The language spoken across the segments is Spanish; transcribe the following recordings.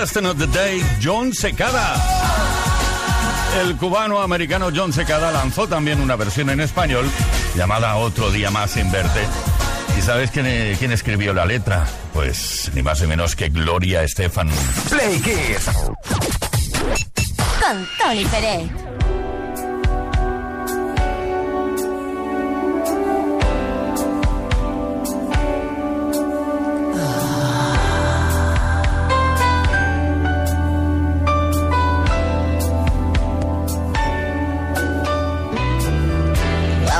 Just Another Day, John Secada. El cubano-americano John Secada lanzó también una versión en español llamada Otro Día Más sin Verte. ¿Y sabes quién, quién escribió la letra? Pues ni más ni menos que Gloria Estefan. Play Kiss. Con Tony Pérez.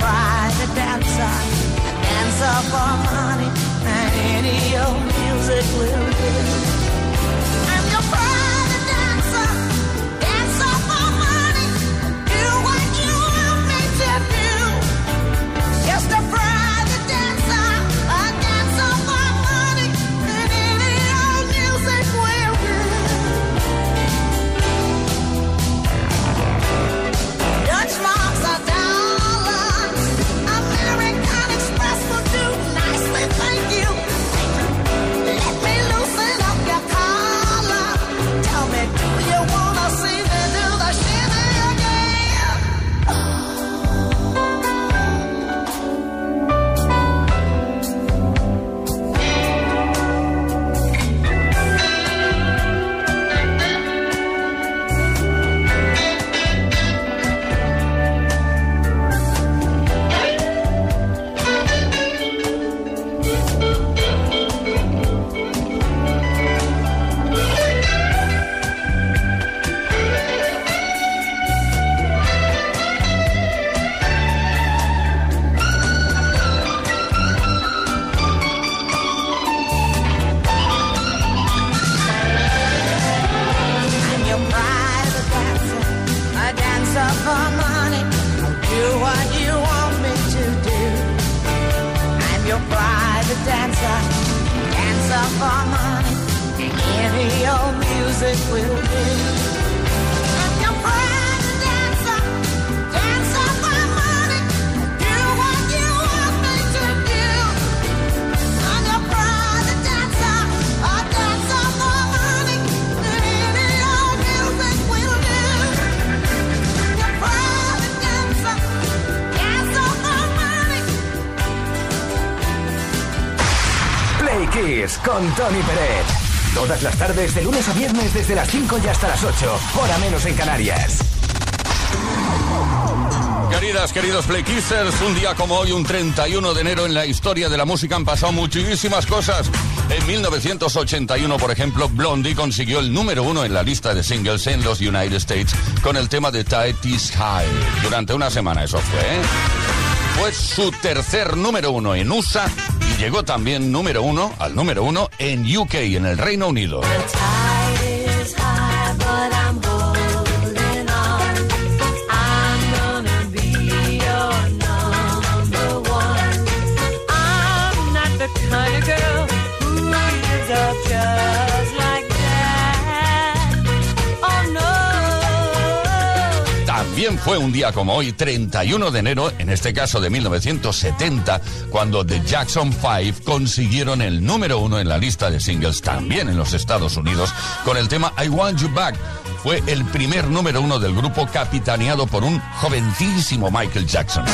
private dancer, a dancer for money, and any old music will do. Todas las tardes, de lunes a viernes, desde las 5 y hasta las 8. Hora menos en Canarias. Queridas, queridos Play Kissers, un día como hoy, un 31 de enero en la historia de la música han pasado muchísimas cosas. En 1981, por ejemplo, Blondie consiguió el número uno en la lista de singles en los United States con el tema de Tide is High. Durante una semana eso fue, ¿eh? Fue su tercer número uno en USA llegó también número uno al número uno en UK, en el Reino Unido. También fue un día como hoy, 31 de enero, en este caso de 1970, cuando The Jackson 5 consiguieron el número uno en la lista de singles también en los Estados Unidos con el tema I Want You Back. Fue el primer número uno del grupo capitaneado por un jovencísimo Michael Jackson.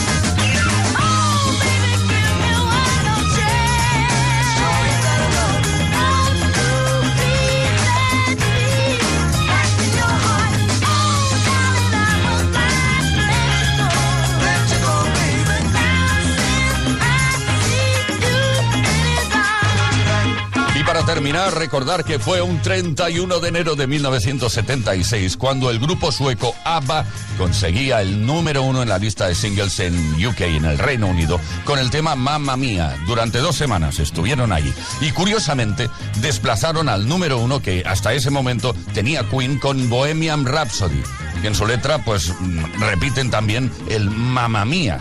Terminar, recordar que fue un 31 de enero de 1976 cuando el grupo sueco ABBA conseguía el número uno en la lista de singles en UK, en el Reino Unido, con el tema Mamma Mía. Durante dos semanas estuvieron allí y curiosamente desplazaron al número uno que hasta ese momento tenía Queen con Bohemian Rhapsody. Y en su letra, pues mm, repiten también el Mamma Mía.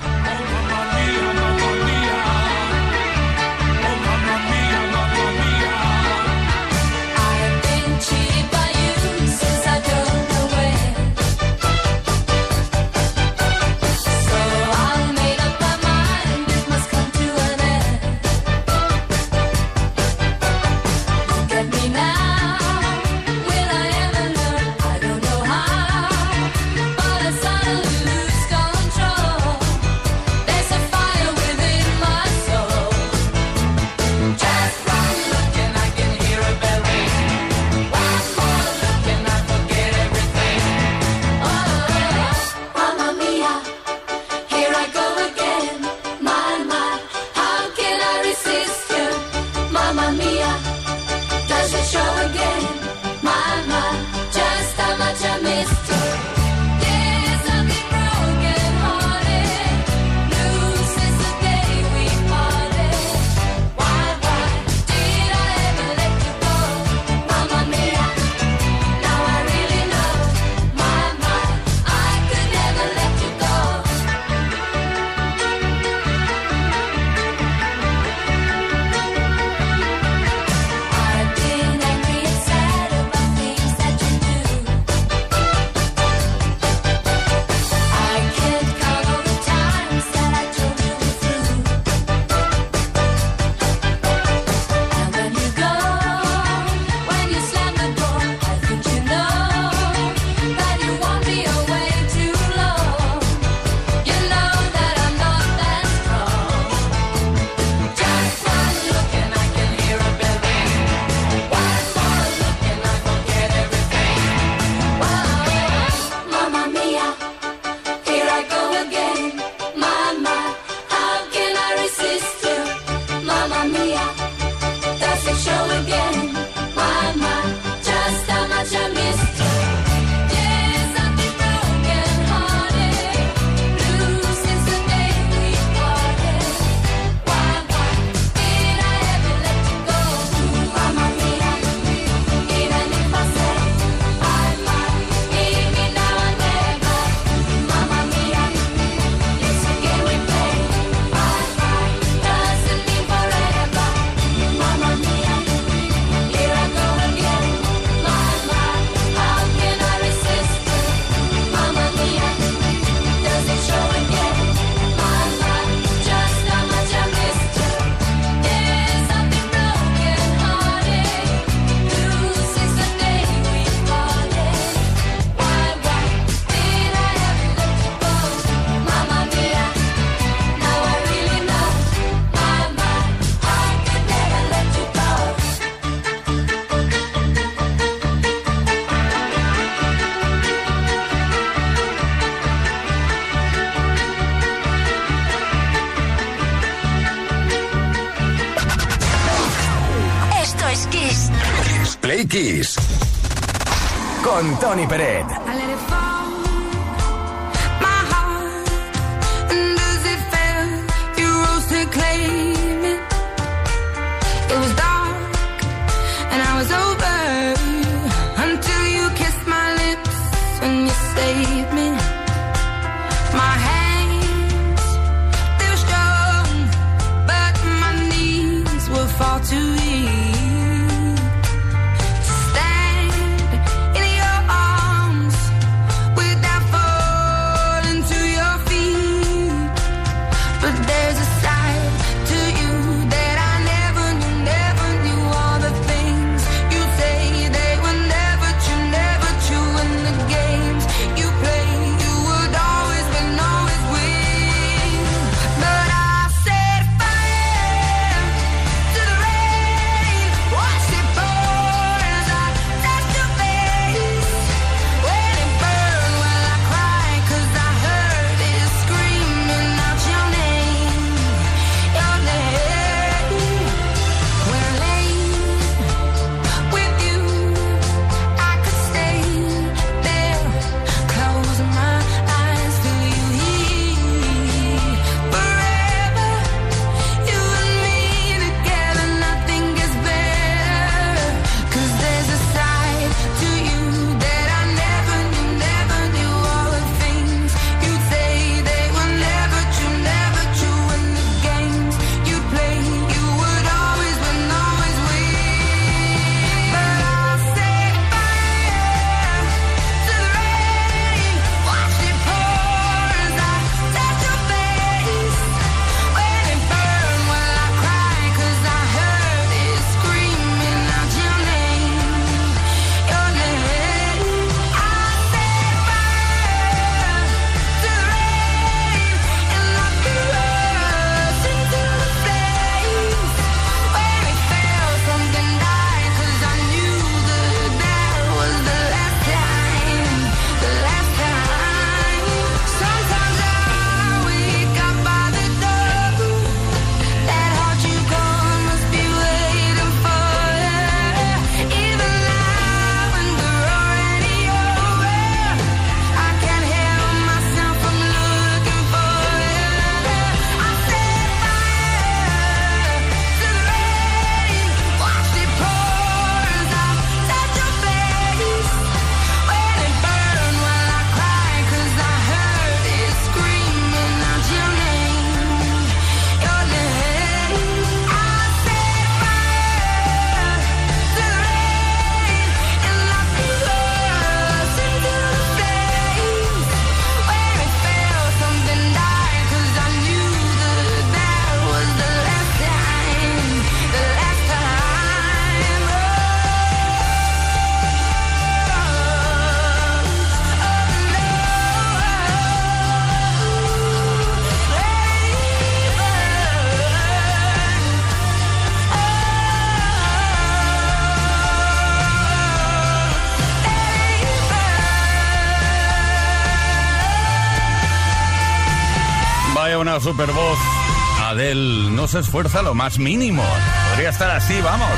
Adele no se esfuerza lo más mínimo. Podría estar así, vamos.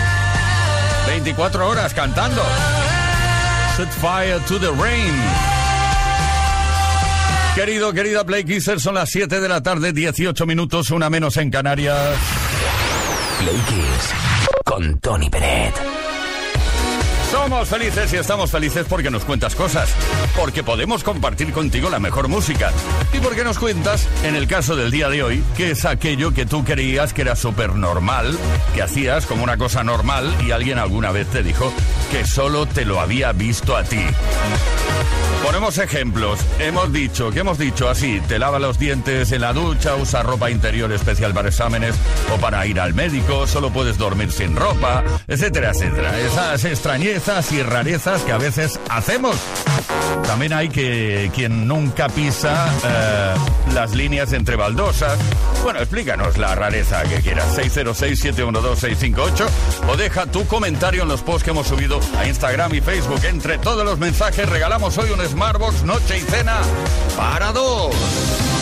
24 horas cantando. Set fire to the rain. Querido, querida Play Kisser, son las 7 de la tarde, 18 minutos, una menos en Canarias. Play. Con Tony Peret. Somos felices y estamos felices porque nos cuentas cosas, porque podemos compartir contigo la mejor música y porque nos cuentas, en el caso del día de hoy, qué es aquello que tú creías que era súper normal, que hacías como una cosa normal y alguien alguna vez te dijo que solo te lo había visto a ti. Ponemos ejemplos. Hemos dicho, ¿qué hemos dicho? Así, te lava los dientes en la ducha, usa ropa interior especial para exámenes o para ir al médico, solo puedes dormir sin ropa, etcétera, etcétera. Esas extrañezas y rarezas que a veces hacemos. También hay que quien nunca pisa eh, las líneas entre baldosas. Bueno, explícanos la rareza que quieras. 606-712-658 o deja tu comentario en los posts que hemos subido a Instagram y Facebook. Entre todos los mensajes regalamos hoy un Smartbox Noche y Cena para dos.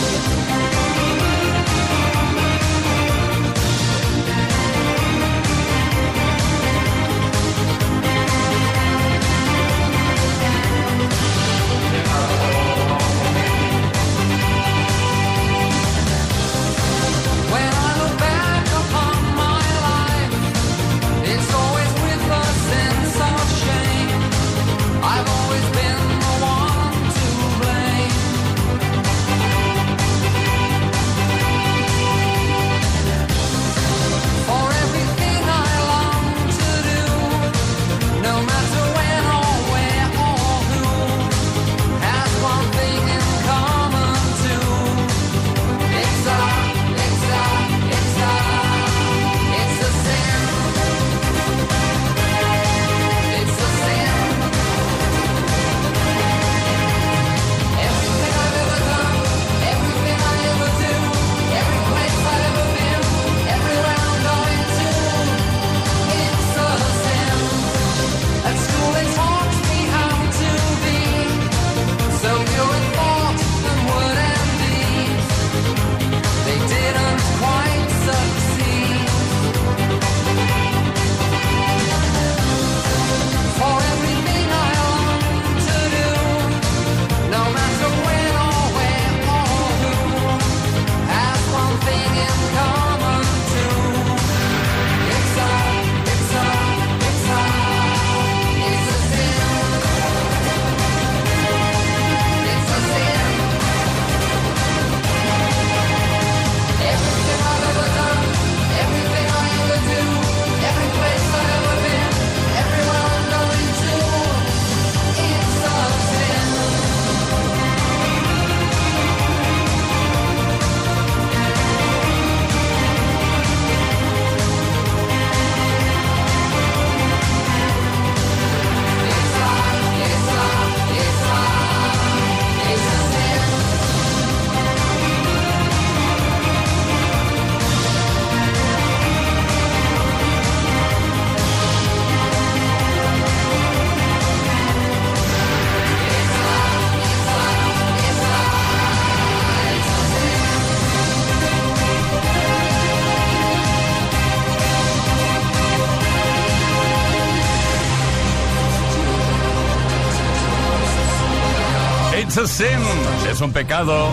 es un pecado.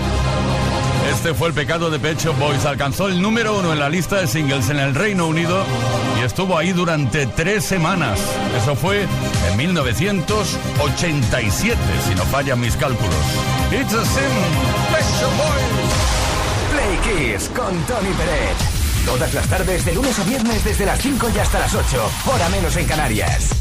Este fue el pecado de Pecho Boys. Alcanzó el número uno en la lista de singles en el Reino Unido y estuvo ahí durante tres semanas. Eso fue en 1987, si no fallan mis cálculos. It's a sin. Pecho Boys. Play Kiss con Tony Pérez. Todas las tardes, de lunes a viernes, desde las 5 y hasta las 8, hora menos en Canarias.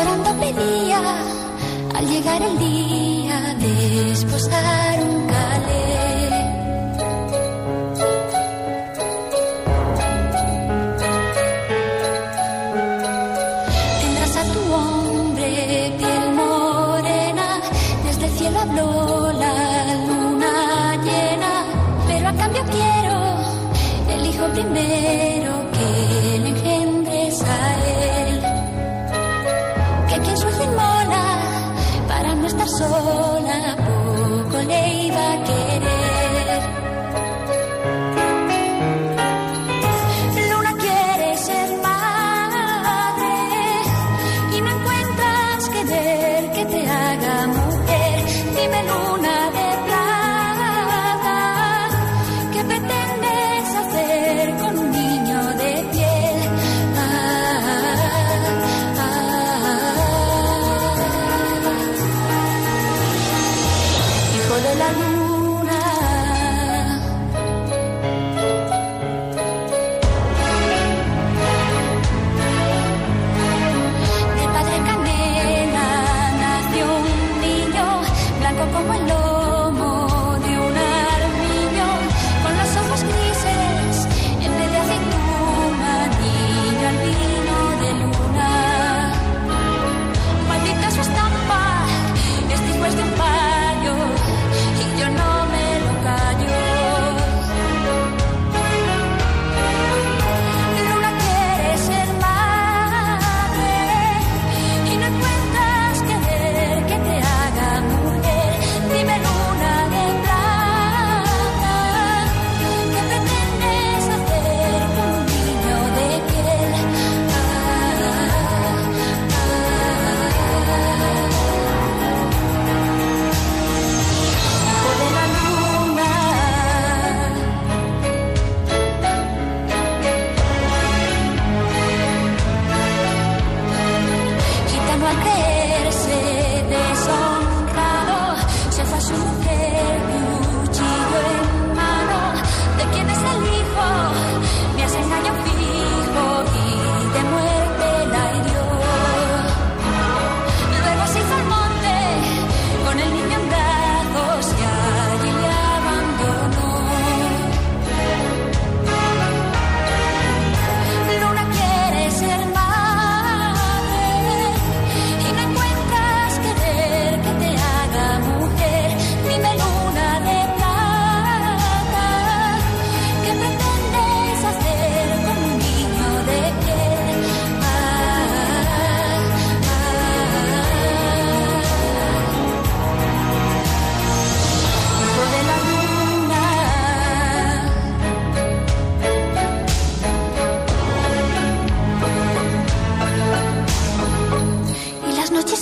llorando pedía al llegar el día de esposar un calé.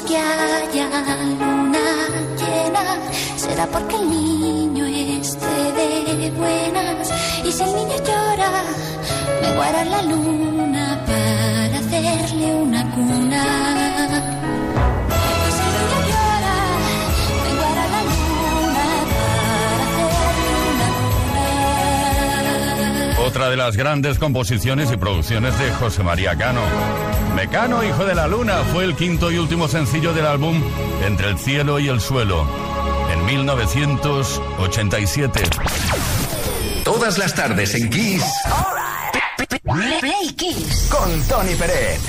que haya luna llena, será porque el niño esté de buenas. Y si el niño llora, me guarda la luna para hacerle una cuna. otra de las grandes composiciones y producciones de José María Cano. Mecano, hijo de la luna, fue el quinto y último sencillo del álbum Entre el cielo y el suelo, en 1987. Todas las tardes en Kiss. Play Kiss. Con Tony Pérez.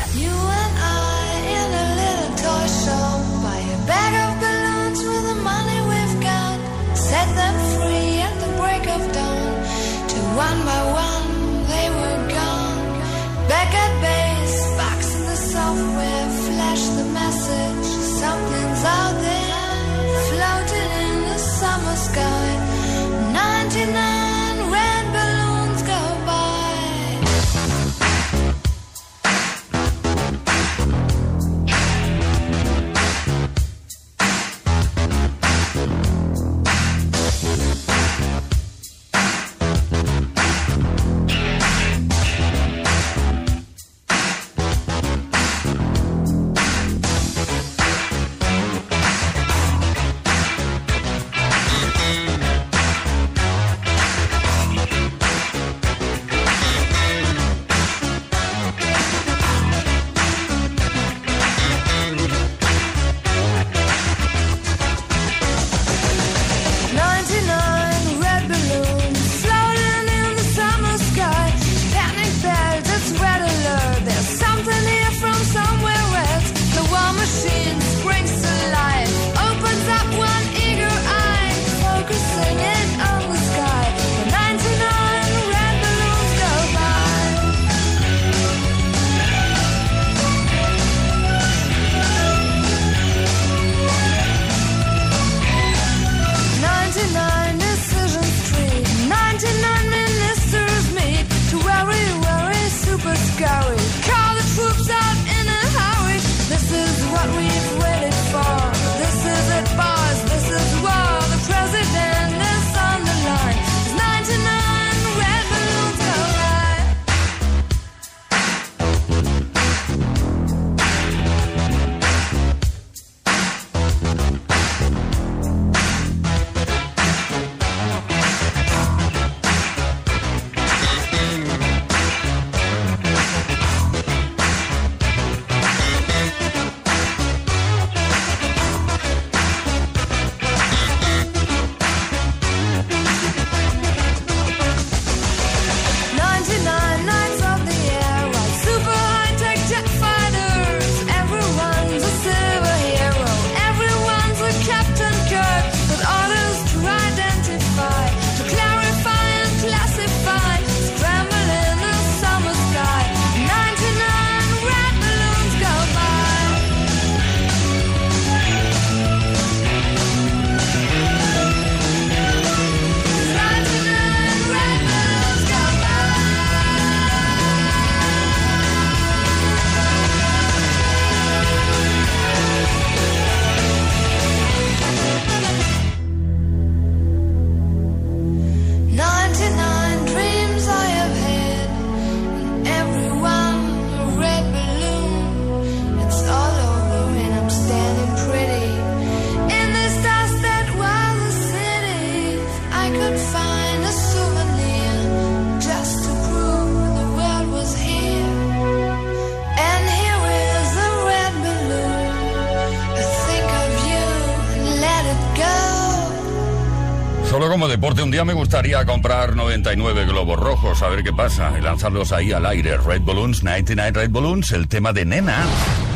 Día me gustaría comprar 99 globos rojos, a ver qué pasa, y lanzarlos ahí al aire. Red Balloons, 99 Red Balloons, el tema de nena.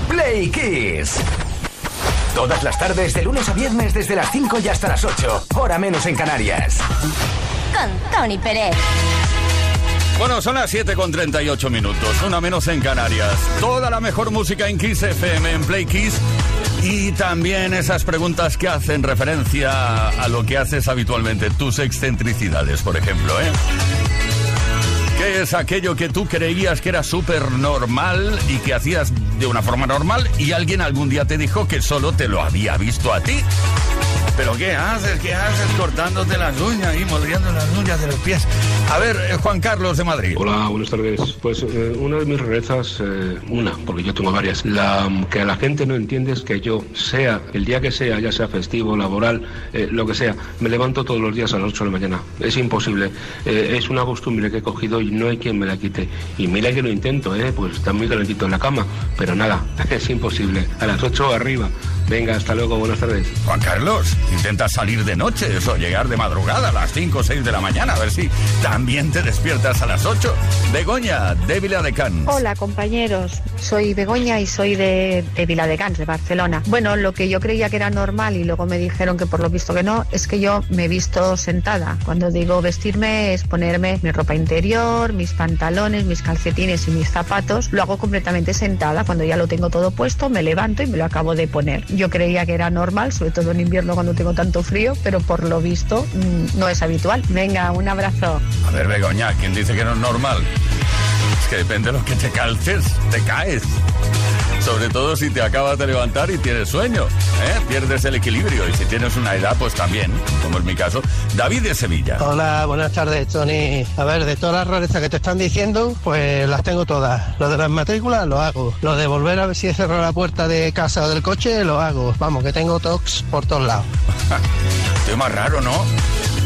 Play Kiss. Todas las tardes, de lunes a viernes, desde las 5 y hasta las 8. Hora menos en Canarias. Con Tony Pérez. Bueno, son las 7 con 38 minutos, una menos en Canarias. Toda la mejor música en Kiss FM, en Play Kiss. Y también esas preguntas que hacen referencia a lo que haces habitualmente, tus excentricidades, por ejemplo, ¿eh? ¿Qué es aquello que tú creías que era súper normal y que hacías de una forma normal y alguien algún día te dijo que solo te lo había visto a ti? ¿Pero qué haces? ¿Qué haces cortándote las uñas y moldeando las uñas de los pies? A ver, eh, Juan Carlos de Madrid. Hola, buenas tardes. Pues eh, una de mis rarezas, eh, una, porque yo tengo varias, la que la gente no entiende es que yo, sea el día que sea, ya sea festivo, laboral, lo que sea, me levanto todos los días a las 8 de la mañana. Es imposible. Es una costumbre que he cogido y no hay quien me la quite. Y mira que lo intento, ¿eh? pues está muy calentito en la cama, pero nada, es imposible. A las 8 arriba. Venga, hasta luego, buenas tardes. Juan Carlos, intenta salir de noche, eso, llegar de madrugada a las 5 o 6 de la mañana, a ver si también te despiertas a las 8. Begoña, de Viladecans. Hola compañeros, soy Begoña y soy de, de Viladecans, de Barcelona. Bueno, lo que yo creía que era normal y luego me dijeron que por lo visto que no, es que yo me he visto sentada. Cuando digo vestirme es ponerme mi ropa interior, mis pantalones, mis calcetines y mis zapatos. Lo hago completamente sentada. Cuando ya lo tengo todo puesto, me levanto y me lo acabo de poner. yo creía que era normal, sobre todo en invierno cuando tengo tanto frío, pero por lo visto mm, no es habitual. Venga, un abrazo. A ver, Begoña, ¿quién dice que no es normal? Es que depende de lo que te calces, te caes. Sobre todo si te acabas de levantar y tienes sueño, ¿eh? pierdes el equilibrio. Y si tienes una edad, pues también, como es mi caso. David de Sevilla. Hola, buenas tardes, Tony. A ver, de todas las rarezas que te están diciendo, pues las tengo todas. Lo de las matrículas lo hago. Lo de volver a ver si he cerrado la puerta de casa o del coche, lo hago. Vamos, que tengo tocs por todos lados. Tema raro, ¿no?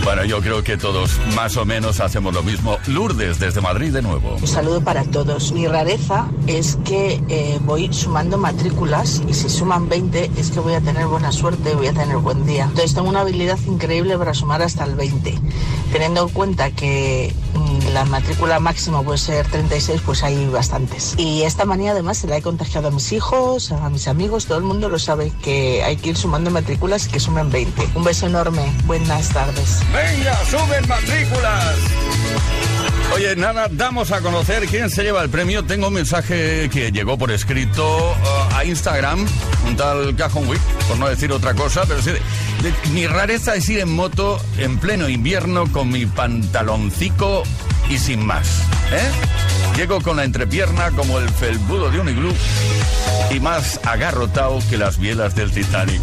Bueno, yo creo que todos más o menos hacemos lo mismo. Lourdes, desde Madrid de nuevo. Un saludo para todos. Mi rareza es que eh, voy sumando matrículas y si suman 20 es que voy a tener buena suerte, voy a tener buen día. Entonces tengo una habilidad increíble para sumar hasta el 20. Teniendo en cuenta que mm, la matrícula máxima puede ser 36, pues hay bastantes. Y esta manía además se la he contagiado a mis hijos, a mis amigos, todo el mundo lo sabe que hay que ir sumando matrículas y que sumen 20. Un beso enorme, buenas tardes. ¡Venga, suben matrículas! Oye, nada, damos a conocer quién se lleva el premio. Tengo un mensaje que llegó por escrito uh, a Instagram, un tal Cajón Week, por no decir otra cosa, pero sí, mi rareza es ir en moto en pleno invierno con mi pantaloncico y sin más. ¿eh? Llego con la entrepierna como el felbudo de un iglú y más agarrotado que las bielas del Titanic.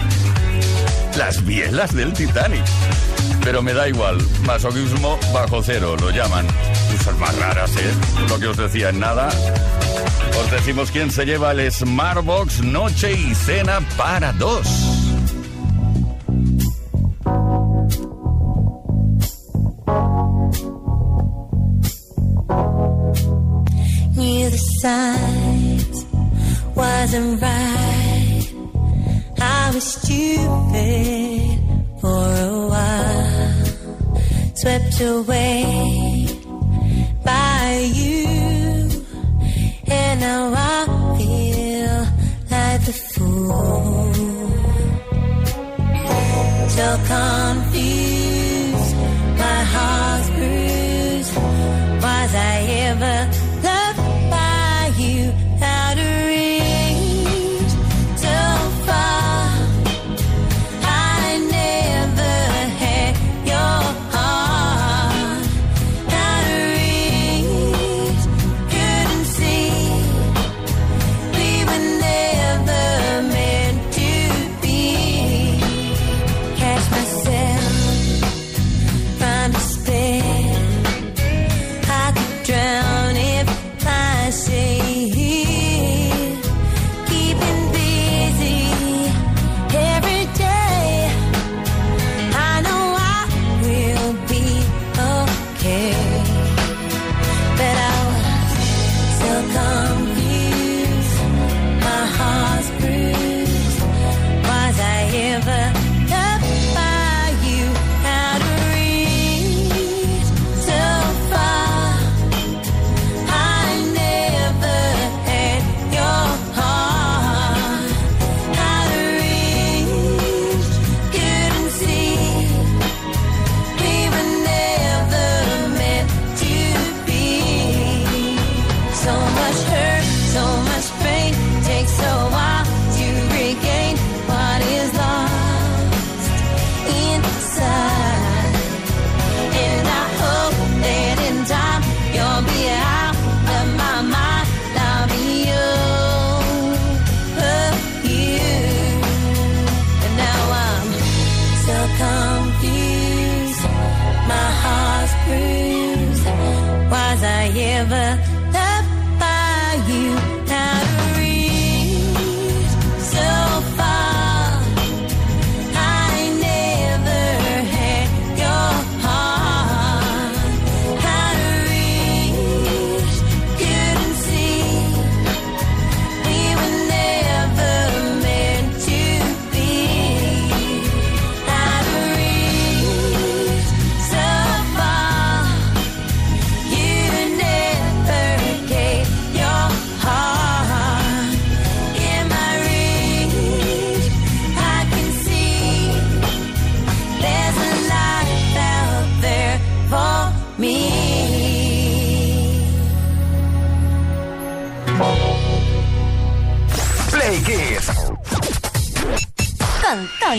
Las bielas del Titanic. Pero me da igual, masoquismo bajo cero, lo llaman. Cosas más raras, ¿eh? Lo que os decía en nada. Os decimos quién se lleva el Smartbox Noche y Cena para dos. The signs. Wasn't right. I was stupid for a while, swept away by you,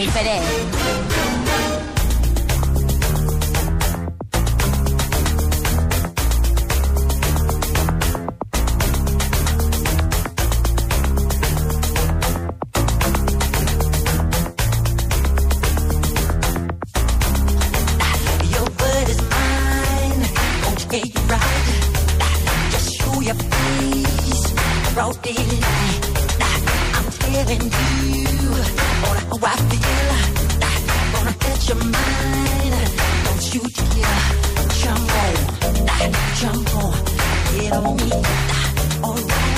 Jenny Pérez. Right. Just show your face, roll the telling you on how I feel. Gonna catch your mind. Don't you dare jump on, jump on, get on me. Alright.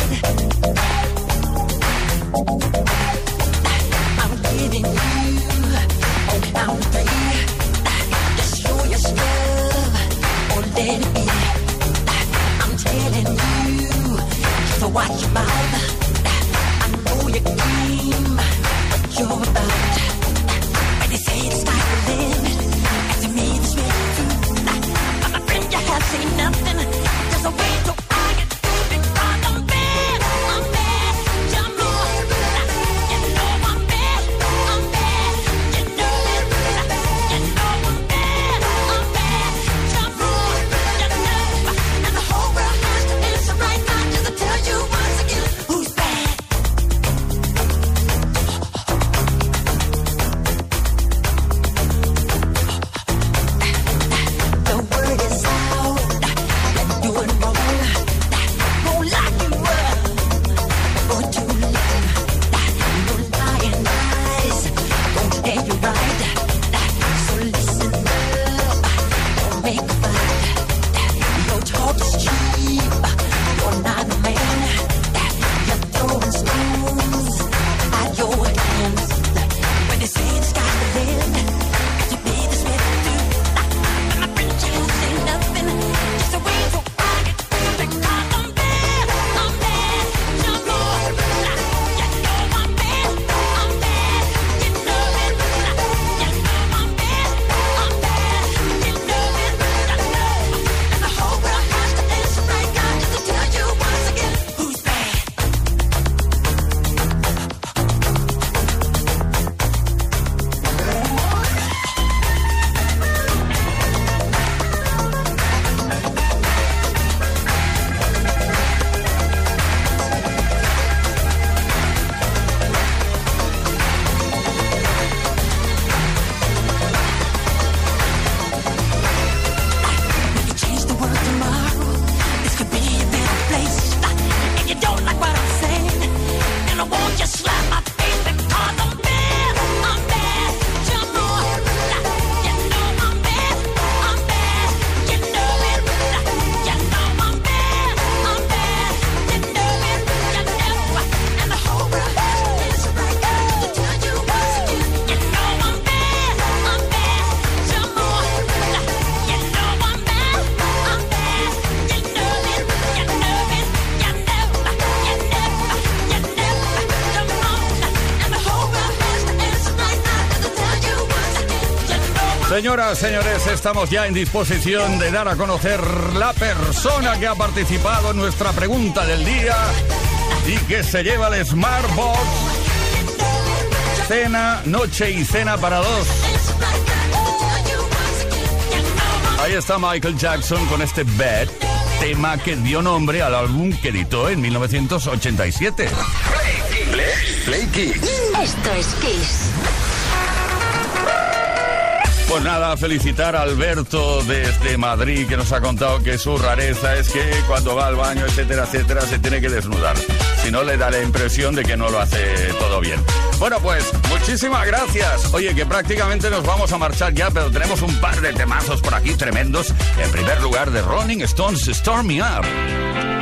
I'm giving you on count three. Just show your stuff or let it be. I'm telling you, so watch your mouth. Nothing. Just a way to Señoras, señores, estamos ya en disposición de dar a conocer la persona que ha participado en nuestra pregunta del día y que se lleva el Smartbox. Cena, noche y cena para dos. Ahí está Michael Jackson con este Bad, tema que dio nombre al álbum que editó en 1987. Play Kiss. Esto es Kiss. Pues nada, felicitar a Alberto desde Madrid que nos ha contado que su rareza es que cuando va al baño, etcétera, etcétera, se tiene que desnudar. Si no, le da la impresión de que no lo hace todo bien. Bueno, pues muchísimas gracias. Oye, que prácticamente nos vamos a marchar ya, pero tenemos un par de temazos por aquí tremendos. En primer lugar, de Rolling Stones, Storm Me Up.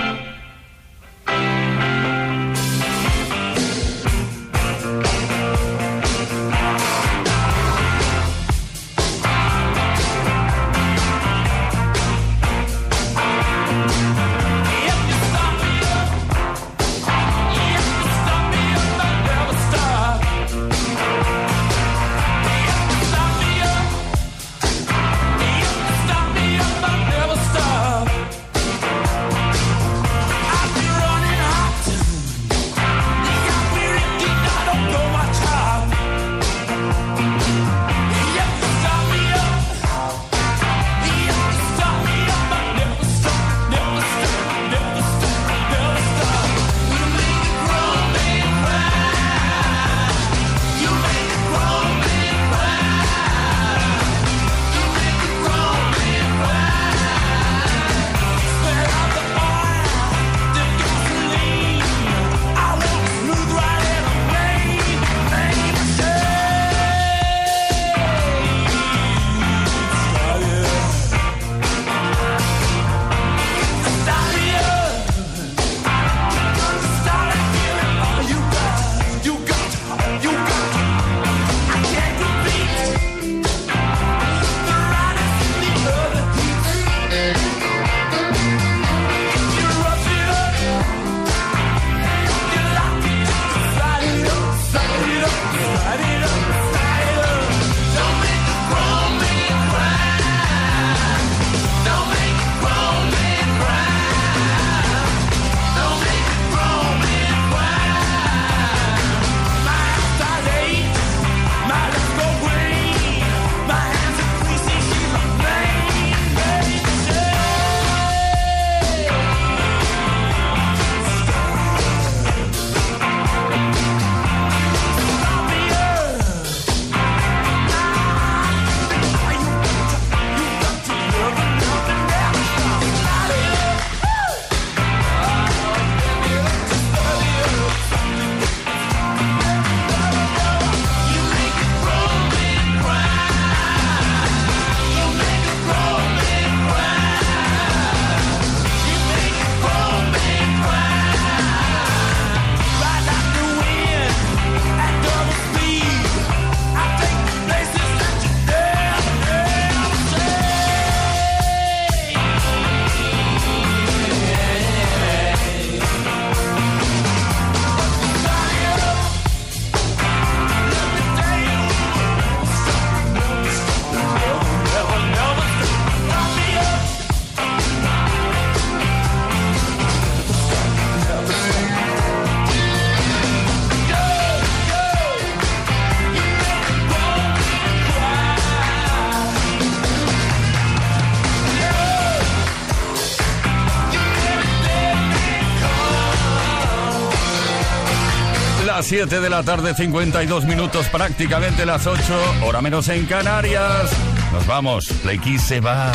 Las 7 de la tarde, 52 minutos, prácticamente las 8, hora menos en Canarias. Nos vamos, Play Kiss se va.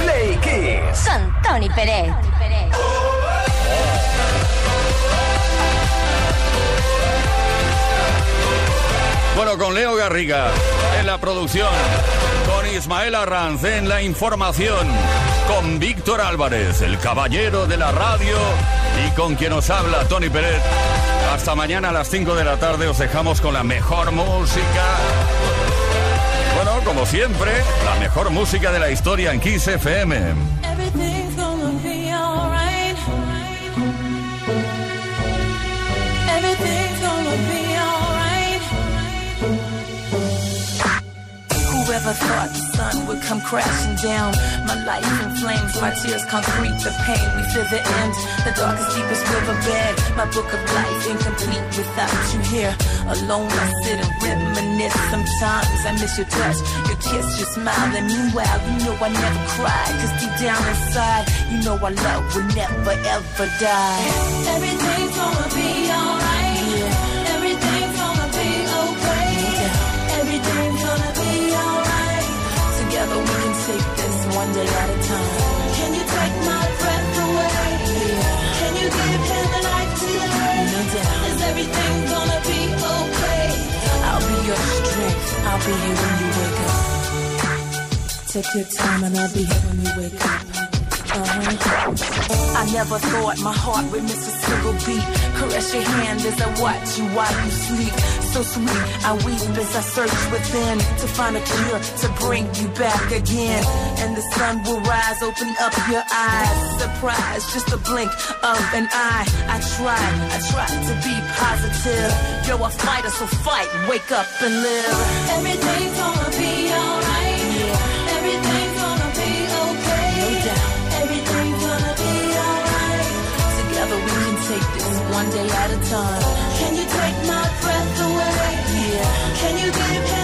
Play Kiss. Con Tony Pérez. Bueno, con Leo Garriga en la producción, con Ismael Arranz en la información, con Víctor Álvarez, el caballero de la radio, y con quien nos habla, Tony Pérez. Hasta mañana a las 5 de la tarde os dejamos con la mejor música. Bueno, como siempre, la mejor música de la historia en Kiss FM. Whoever thought the sun would come crashing down? My life in flames, my tears concrete, the pain. We feel the end, the darkest, deepest riverbed. My book of life incomplete without you here. Alone, I sit and reminisce. Sometimes I miss your touch, your kiss, your smile. And meanwhile, you know I never cry. Cause deep down inside, you know our love will never ever die. Everything's gonna be one day at a time. Can you take my breath away? Can you give him a life today? No doubt. Is everything gonna be okay? I'll be your strength. I'll be here when you wake up. Take your time and I'll be here when you wake up. Uh-huh. I never thought my heart would miss a single beat. Caress your hand as I watch you while you sleep. So sweet, I weep as I search within to find a cure to bring you back again. And the sun will rise, open up your eyes. Surprise, just a blink of an eye. I try, I try to be positive. You're a fighter, so fight, wake up and live. Everything's gonna be alright. One day at a time. Can you take my breath away? Yeah. Can you give him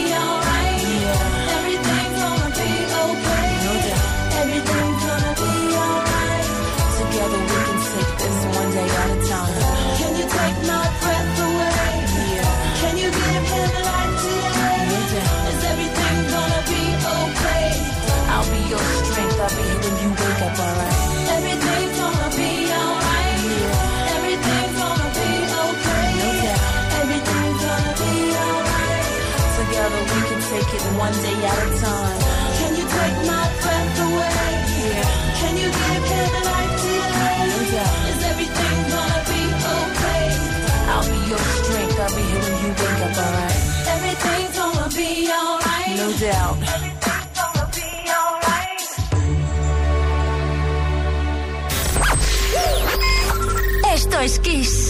one day at a time. Can you take my breath away? Yeah. Can you give him a life today? No doubt. Is everything gonna be okay? I'll be your strength. I'll be here when you wake up, alright. Everything's gonna be alright. No doubt. Everything's gonna be alright. Esto es Kiss.